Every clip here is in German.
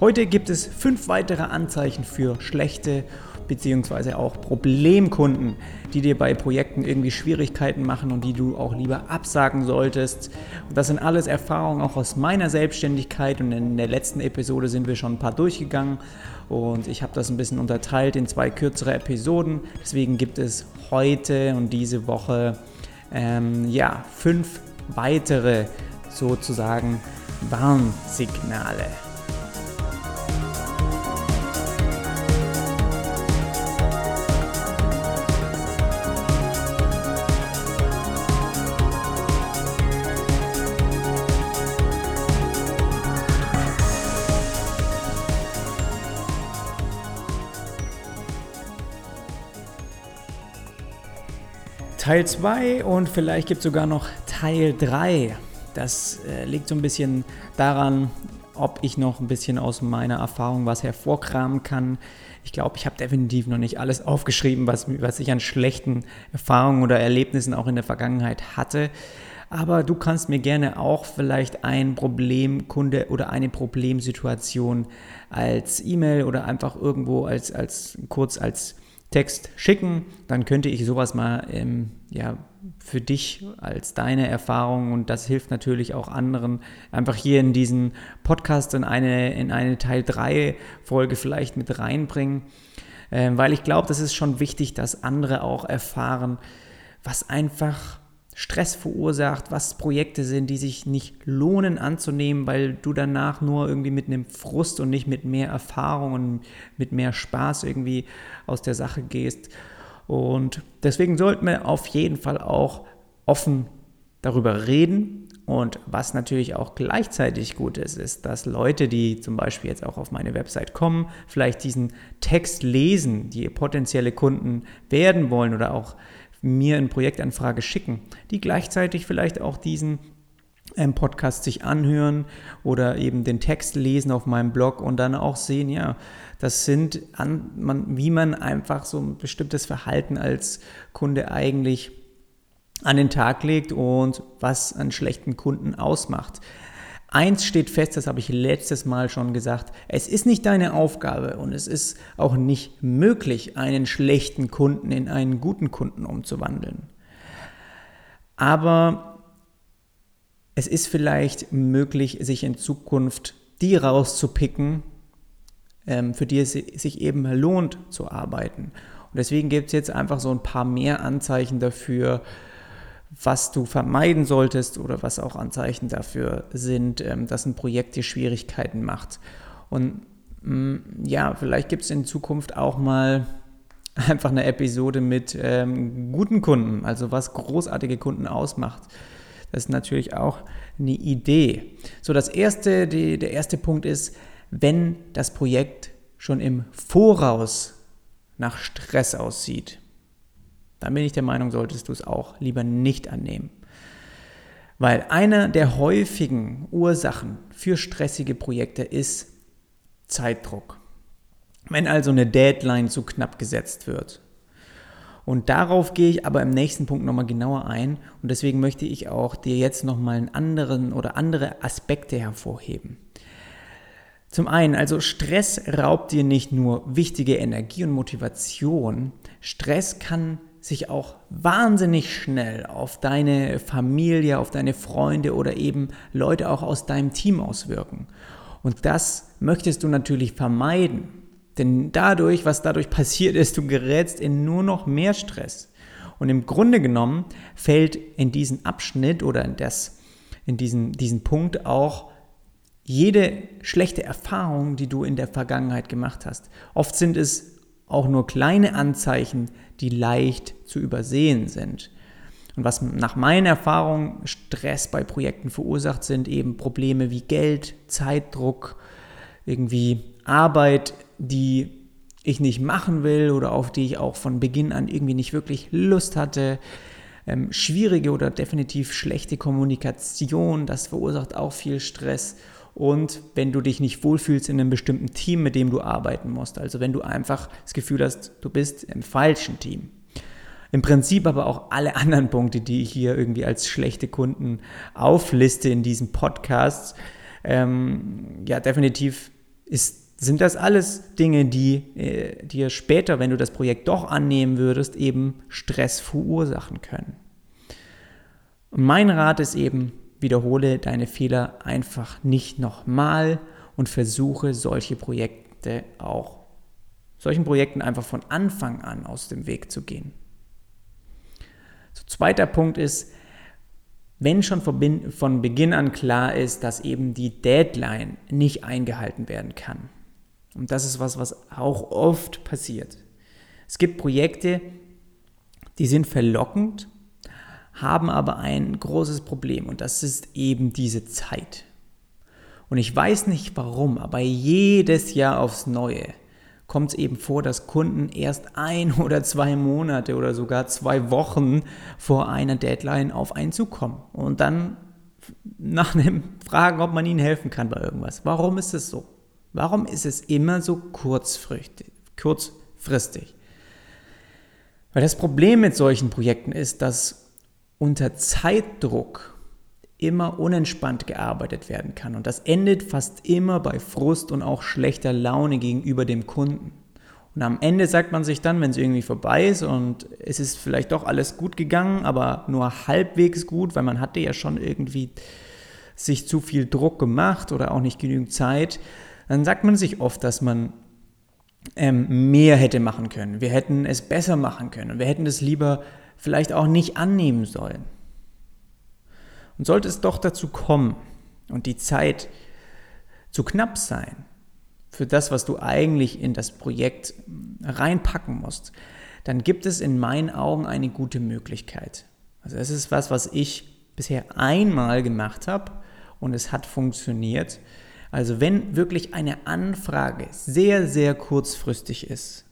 heute gibt es fünf weitere Anzeichen für schlechte bzw. auch Problemkunden, die dir bei Projekten irgendwie Schwierigkeiten machen und die du auch lieber absagen solltest. Und das sind alles Erfahrungen auch aus meiner Selbstständigkeit und in der letzten Episode sind wir schon ein paar durchgegangen und ich habe das ein bisschen unterteilt in zwei kürzere Episoden. Deswegen gibt es heute und diese Woche ähm, ja fünf weitere sozusagen Warnsignale. Teil 2 und vielleicht gibt es sogar noch Teil 3. Das äh, liegt so ein bisschen daran, ob ich noch ein bisschen aus meiner Erfahrung was hervorkramen kann. Ich glaube, ich habe definitiv noch nicht alles aufgeschrieben, was, was ich an schlechten Erfahrungen oder Erlebnissen auch in der Vergangenheit hatte. Aber du kannst mir gerne auch vielleicht ein Problemkunde oder eine Problemsituation als E-Mail oder einfach irgendwo als, als kurz als Text schicken, dann könnte ich sowas mal ähm, ja, für dich als deine Erfahrung und das hilft natürlich auch anderen, einfach hier in diesen Podcast in eine, in eine Teil 3 Folge vielleicht mit reinbringen, ähm, weil ich glaube, das ist schon wichtig, dass andere auch erfahren, was einfach Stress verursacht, was Projekte sind, die sich nicht lohnen anzunehmen, weil du danach nur irgendwie mit einem Frust und nicht mit mehr Erfahrung und mit mehr Spaß irgendwie aus der Sache gehst. Und deswegen sollten wir auf jeden Fall auch offen darüber reden. Und was natürlich auch gleichzeitig gut ist, ist, dass Leute, die zum Beispiel jetzt auch auf meine Website kommen, vielleicht diesen Text lesen, die potenzielle Kunden werden wollen oder auch mir eine Projektanfrage schicken, die gleichzeitig vielleicht auch diesen ähm, Podcast sich anhören oder eben den Text lesen auf meinem Blog und dann auch sehen, ja, das sind, an, man, wie man einfach so ein bestimmtes Verhalten als Kunde eigentlich an den Tag legt und was einen schlechten Kunden ausmacht. Eins steht fest, das habe ich letztes Mal schon gesagt, es ist nicht deine Aufgabe und es ist auch nicht möglich, einen schlechten Kunden in einen guten Kunden umzuwandeln. Aber es ist vielleicht möglich, sich in Zukunft die rauszupicken, ähm, für die es sich eben lohnt zu arbeiten. Und deswegen gibt es jetzt einfach so ein paar mehr Anzeichen dafür, was du vermeiden solltest oder was auch Anzeichen dafür sind, ähm, dass ein Projekt dir Schwierigkeiten macht. Und mm, ja, vielleicht gibt es in Zukunft auch mal einfach eine Episode mit ähm, guten Kunden, also was großartige Kunden ausmacht. Das ist natürlich auch eine Idee. So, das erste, die, der erste Punkt ist, wenn das Projekt schon im Voraus nach Stress aussieht dann bin ich der Meinung, solltest du es auch lieber nicht annehmen. Weil eine der häufigen Ursachen für stressige Projekte ist Zeitdruck. Wenn also eine Deadline zu knapp gesetzt wird. Und darauf gehe ich aber im nächsten Punkt nochmal genauer ein und deswegen möchte ich auch dir jetzt nochmal einen anderen oder andere Aspekte hervorheben. Zum einen, also Stress raubt dir nicht nur wichtige Energie und Motivation, Stress kann sich auch wahnsinnig schnell auf deine Familie, auf deine Freunde oder eben Leute auch aus deinem Team auswirken. Und das möchtest du natürlich vermeiden. Denn dadurch, was dadurch passiert ist, du gerätst in nur noch mehr Stress. Und im Grunde genommen fällt in diesen Abschnitt oder in, das, in diesen, diesen Punkt auch jede schlechte Erfahrung, die du in der Vergangenheit gemacht hast. Oft sind es auch nur kleine Anzeichen, die leicht zu übersehen sind. Und was nach meiner Erfahrung Stress bei Projekten verursacht, sind eben Probleme wie Geld, Zeitdruck, irgendwie Arbeit, die ich nicht machen will oder auf die ich auch von Beginn an irgendwie nicht wirklich Lust hatte. Ähm, schwierige oder definitiv schlechte Kommunikation, das verursacht auch viel Stress und wenn du dich nicht wohlfühlst in einem bestimmten Team, mit dem du arbeiten musst. Also wenn du einfach das Gefühl hast, du bist im falschen Team. Im Prinzip aber auch alle anderen Punkte, die ich hier irgendwie als schlechte Kunden aufliste in diesem Podcast, ähm, ja, definitiv ist, sind das alles Dinge, die äh, dir später, wenn du das Projekt doch annehmen würdest, eben Stress verursachen können. Mein Rat ist eben, wiederhole deine Fehler einfach nicht nochmal und versuche solche Projekte auch, solchen Projekten einfach von Anfang an aus dem Weg zu gehen. So, zweiter Punkt ist, wenn schon von Beginn an klar ist, dass eben die Deadline nicht eingehalten werden kann. Und das ist was, was auch oft passiert. Es gibt Projekte, die sind verlockend, haben aber ein großes Problem und das ist eben diese Zeit. Und ich weiß nicht warum, aber jedes Jahr aufs Neue kommt es eben vor, dass Kunden erst ein oder zwei Monate oder sogar zwei Wochen vor einer Deadline auf einen zukommen und dann nach einem fragen, ob man ihnen helfen kann bei irgendwas. Warum ist es so? Warum ist es immer so kurzfristig? kurzfristig? Weil das Problem mit solchen Projekten ist, dass unter Zeitdruck immer unentspannt gearbeitet werden kann. Und das endet fast immer bei Frust und auch schlechter Laune gegenüber dem Kunden. Und am Ende sagt man sich dann, wenn es irgendwie vorbei ist und es ist vielleicht doch alles gut gegangen, aber nur halbwegs gut, weil man hatte ja schon irgendwie sich zu viel Druck gemacht oder auch nicht genügend Zeit, dann sagt man sich oft, dass man ähm, mehr hätte machen können. Wir hätten es besser machen können wir hätten es lieber vielleicht auch nicht annehmen sollen. Und sollte es doch dazu kommen und die Zeit zu knapp sein für das, was du eigentlich in das Projekt reinpacken musst, dann gibt es in meinen Augen eine gute Möglichkeit. Also es ist was, was ich bisher einmal gemacht habe und es hat funktioniert. Also wenn wirklich eine Anfrage sehr, sehr kurzfristig ist,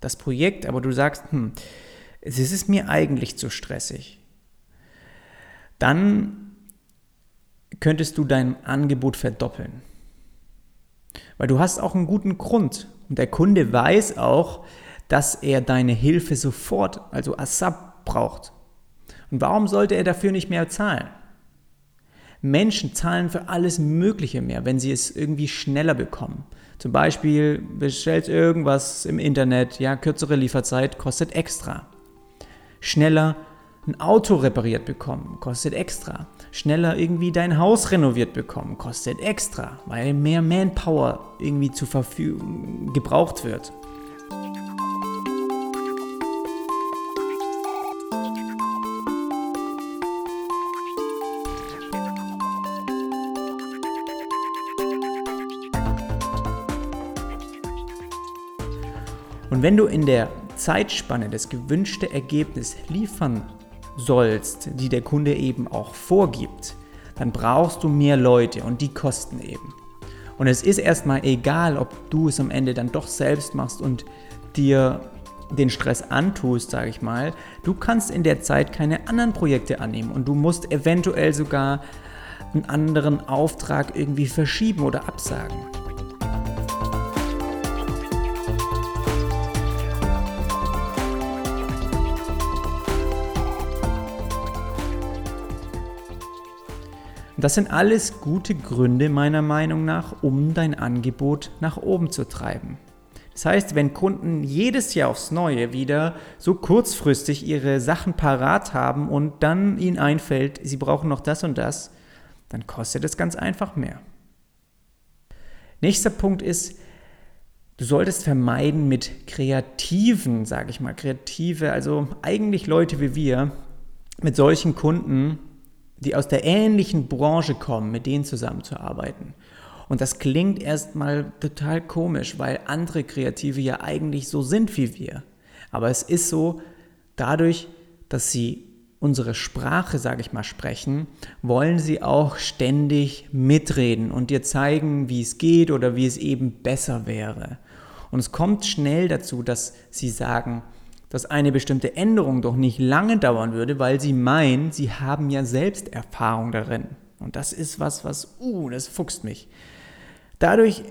das Projekt, aber du sagst, hm, es ist mir eigentlich zu stressig, dann könntest du dein Angebot verdoppeln. Weil du hast auch einen guten Grund und der Kunde weiß auch, dass er deine Hilfe sofort, also ASAP, braucht. Und warum sollte er dafür nicht mehr zahlen? Menschen zahlen für alles Mögliche mehr, wenn sie es irgendwie schneller bekommen. Zum Beispiel bestellst irgendwas im Internet, ja, kürzere Lieferzeit kostet extra. Schneller ein Auto repariert bekommen, kostet extra. Schneller irgendwie dein Haus renoviert bekommen, kostet extra, weil mehr Manpower irgendwie zur Verfügung gebraucht wird. Und wenn du in der Zeitspanne das gewünschte Ergebnis liefern sollst, die der Kunde eben auch vorgibt, dann brauchst du mehr Leute und die kosten eben. Und es ist erstmal egal, ob du es am Ende dann doch selbst machst und dir den Stress antust, sage ich mal. Du kannst in der Zeit keine anderen Projekte annehmen und du musst eventuell sogar einen anderen Auftrag irgendwie verschieben oder absagen. Das sind alles gute Gründe meiner Meinung nach, um dein Angebot nach oben zu treiben. Das heißt, wenn Kunden jedes Jahr aufs Neue wieder so kurzfristig ihre Sachen parat haben und dann ihnen einfällt, sie brauchen noch das und das, dann kostet es ganz einfach mehr. Nächster Punkt ist, du solltest vermeiden mit Kreativen, sage ich mal, Kreative, also eigentlich Leute wie wir, mit solchen Kunden die aus der ähnlichen Branche kommen, mit denen zusammenzuarbeiten. Und das klingt erstmal total komisch, weil andere Kreative ja eigentlich so sind wie wir. Aber es ist so, dadurch, dass sie unsere Sprache, sage ich mal, sprechen, wollen sie auch ständig mitreden und dir zeigen, wie es geht oder wie es eben besser wäre. Und es kommt schnell dazu, dass sie sagen, dass eine bestimmte Änderung doch nicht lange dauern würde, weil sie meinen, sie haben ja selbst Erfahrung darin. Und das ist was, was, uh, das fuchst mich. Dadurch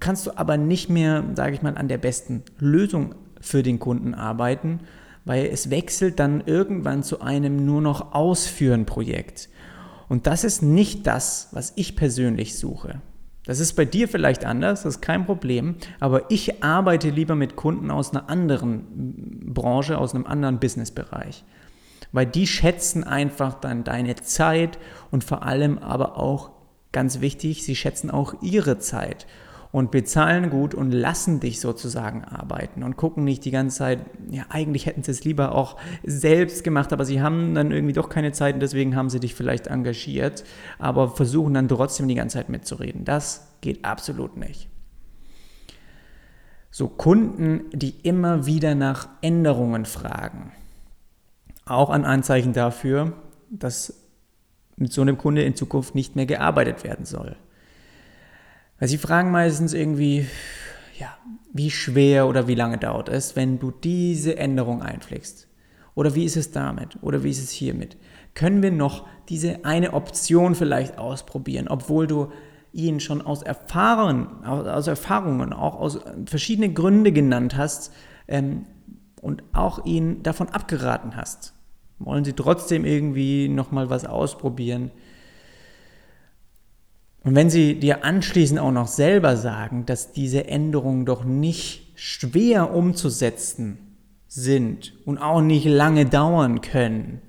kannst du aber nicht mehr, sage ich mal, an der besten Lösung für den Kunden arbeiten, weil es wechselt dann irgendwann zu einem nur noch Ausführen Projekt. Und das ist nicht das, was ich persönlich suche. Das ist bei dir vielleicht anders, das ist kein Problem, aber ich arbeite lieber mit Kunden aus einer anderen Branche, aus einem anderen Businessbereich. Weil die schätzen einfach dann deine Zeit und vor allem aber auch, ganz wichtig, sie schätzen auch ihre Zeit und bezahlen gut und lassen dich sozusagen arbeiten und gucken nicht die ganze Zeit, ja, eigentlich hätten sie es lieber auch selbst gemacht, aber sie haben dann irgendwie doch keine Zeit und deswegen haben sie dich vielleicht engagiert, aber versuchen dann trotzdem die ganze Zeit mitzureden. Das geht absolut nicht. So Kunden, die immer wieder nach Änderungen fragen. Auch ein Anzeichen dafür, dass mit so einem Kunde in Zukunft nicht mehr gearbeitet werden soll. Weil sie fragen meistens irgendwie, ja, wie schwer oder wie lange dauert es, wenn du diese Änderung einpflegst? Oder wie ist es damit? Oder wie ist es hiermit? Können wir noch diese eine Option vielleicht ausprobieren, obwohl du ihn schon aus Erfahrungen, aus Erfahrungen, auch aus verschiedenen Gründen genannt hast ähm, und auch ihn davon abgeraten hast? Wollen sie trotzdem irgendwie nochmal was ausprobieren? Und wenn sie dir anschließend auch noch selber sagen, dass diese Änderungen doch nicht schwer umzusetzen sind und auch nicht lange dauern können,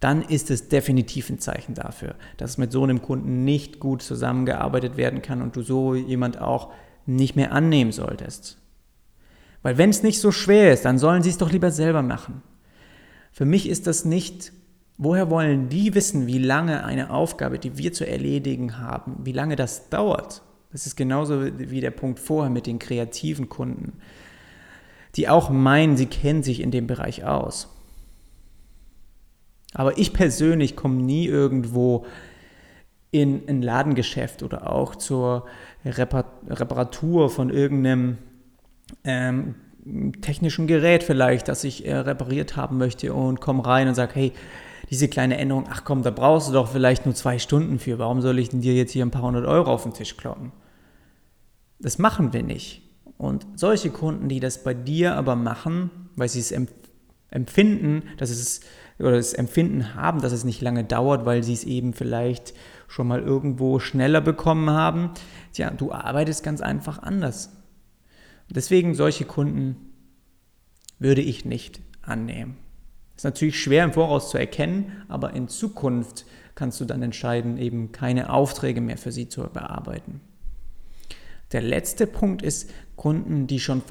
dann ist es definitiv ein Zeichen dafür, dass mit so einem Kunden nicht gut zusammengearbeitet werden kann und du so jemand auch nicht mehr annehmen solltest. Weil wenn es nicht so schwer ist, dann sollen sie es doch lieber selber machen. Für mich ist das nicht Woher wollen die wissen, wie lange eine Aufgabe, die wir zu erledigen haben, wie lange das dauert? Das ist genauso wie der Punkt vorher mit den kreativen Kunden, die auch meinen, sie kennen sich in dem Bereich aus. Aber ich persönlich komme nie irgendwo in ein Ladengeschäft oder auch zur Reparatur von irgendeinem ähm, technischen Gerät vielleicht, das ich äh, repariert haben möchte und komme rein und sage, hey, diese kleine Änderung, ach komm, da brauchst du doch vielleicht nur zwei Stunden für. Warum soll ich denn dir jetzt hier ein paar hundert Euro auf den Tisch kloppen? Das machen wir nicht. Und solche Kunden, die das bei dir aber machen, weil sie es empfinden, dass es oder das Empfinden haben, dass es nicht lange dauert, weil sie es eben vielleicht schon mal irgendwo schneller bekommen haben. Tja, du arbeitest ganz einfach anders. Deswegen solche Kunden würde ich nicht annehmen. Ist natürlich schwer im Voraus zu erkennen, aber in Zukunft kannst du dann entscheiden, eben keine Aufträge mehr für sie zu bearbeiten. Der letzte Punkt ist Kunden, die schon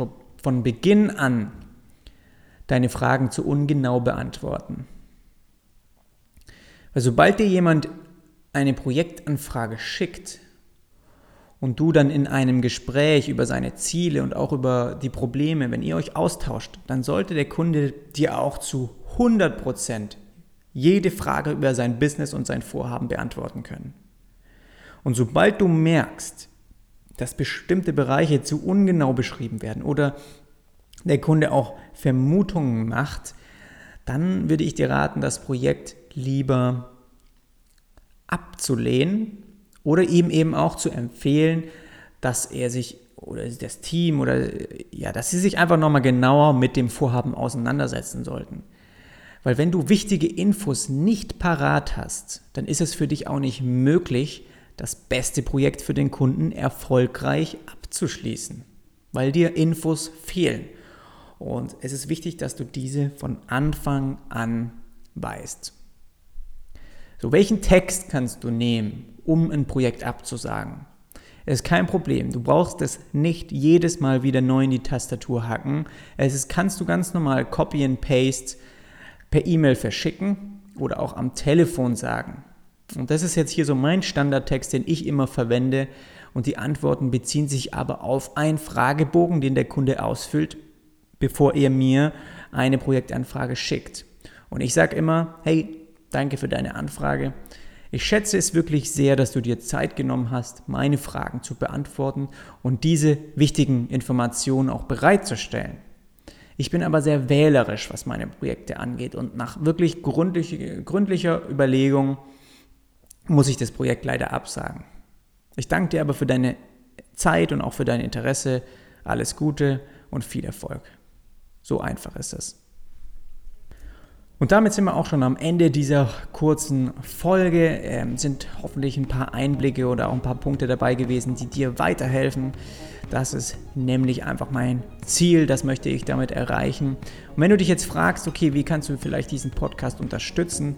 von Beginn an deine Fragen zu ungenau beantworten. Weil sobald dir jemand eine Projektanfrage schickt und du dann in einem Gespräch über seine Ziele und auch über die Probleme, wenn ihr euch austauscht, dann sollte der Kunde dir auch zu 100% jede Frage über sein Business und sein Vorhaben beantworten können. Und sobald du merkst, dass bestimmte Bereiche zu ungenau beschrieben werden oder der Kunde auch Vermutungen macht, dann würde ich dir raten, das Projekt lieber abzulehnen oder ihm eben auch zu empfehlen, dass er sich oder das Team oder ja, dass sie sich einfach nochmal genauer mit dem Vorhaben auseinandersetzen sollten. Weil wenn du wichtige Infos nicht parat hast, dann ist es für dich auch nicht möglich, das beste Projekt für den Kunden erfolgreich abzuschließen, weil dir Infos fehlen. Und es ist wichtig, dass du diese von Anfang an weißt. So, welchen Text kannst du nehmen, um ein Projekt abzusagen? Es ist kein Problem. Du brauchst es nicht jedes Mal wieder neu in die Tastatur hacken. Es ist, kannst du ganz normal Copy and Paste per E-Mail verschicken oder auch am Telefon sagen. Und das ist jetzt hier so mein Standardtext, den ich immer verwende. Und die Antworten beziehen sich aber auf einen Fragebogen, den der Kunde ausfüllt, bevor er mir eine Projektanfrage schickt. Und ich sage immer, hey, danke für deine Anfrage. Ich schätze es wirklich sehr, dass du dir Zeit genommen hast, meine Fragen zu beantworten und diese wichtigen Informationen auch bereitzustellen. Ich bin aber sehr wählerisch, was meine Projekte angeht und nach wirklich gründlich, gründlicher Überlegung muss ich das Projekt leider absagen. Ich danke dir aber für deine Zeit und auch für dein Interesse. Alles Gute und viel Erfolg. So einfach ist es. Und damit sind wir auch schon am Ende dieser kurzen Folge. Ähm, sind hoffentlich ein paar Einblicke oder auch ein paar Punkte dabei gewesen, die dir weiterhelfen. Das ist nämlich einfach mein Ziel, das möchte ich damit erreichen. Und wenn du dich jetzt fragst, okay, wie kannst du vielleicht diesen Podcast unterstützen,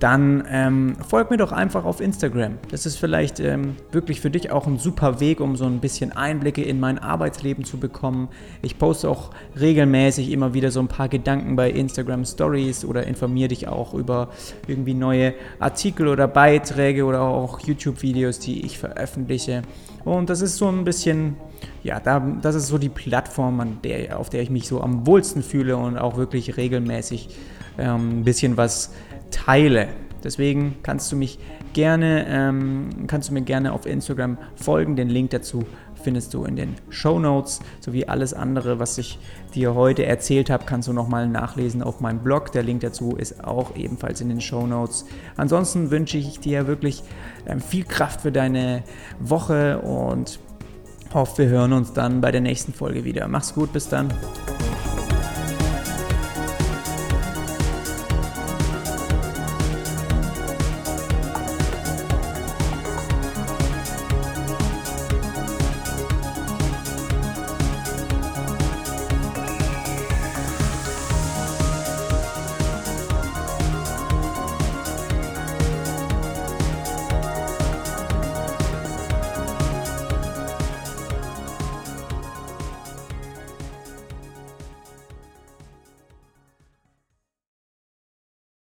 dann ähm, folg mir doch einfach auf Instagram. Das ist vielleicht ähm, wirklich für dich auch ein super Weg, um so ein bisschen Einblicke in mein Arbeitsleben zu bekommen. Ich poste auch regelmäßig immer wieder so ein paar Gedanken bei Instagram Stories oder informiere dich auch über irgendwie neue Artikel oder Beiträge oder auch YouTube-Videos, die ich veröffentliche. Und das ist so ein bisschen, ja, da, das ist so die Plattform, der, auf der ich mich so am wohlsten fühle und auch wirklich regelmäßig ähm, ein bisschen was teile. Deswegen kannst du mich gerne, ähm, kannst du mir gerne auf Instagram folgen. Den Link dazu findest du in den Show Notes sowie alles andere, was ich dir heute erzählt habe, kannst du nochmal nachlesen auf meinem Blog. Der Link dazu ist auch ebenfalls in den Show Notes. Ansonsten wünsche ich dir wirklich ähm, viel Kraft für deine Woche und hoffe, wir hören uns dann bei der nächsten Folge wieder. Mach's gut, bis dann.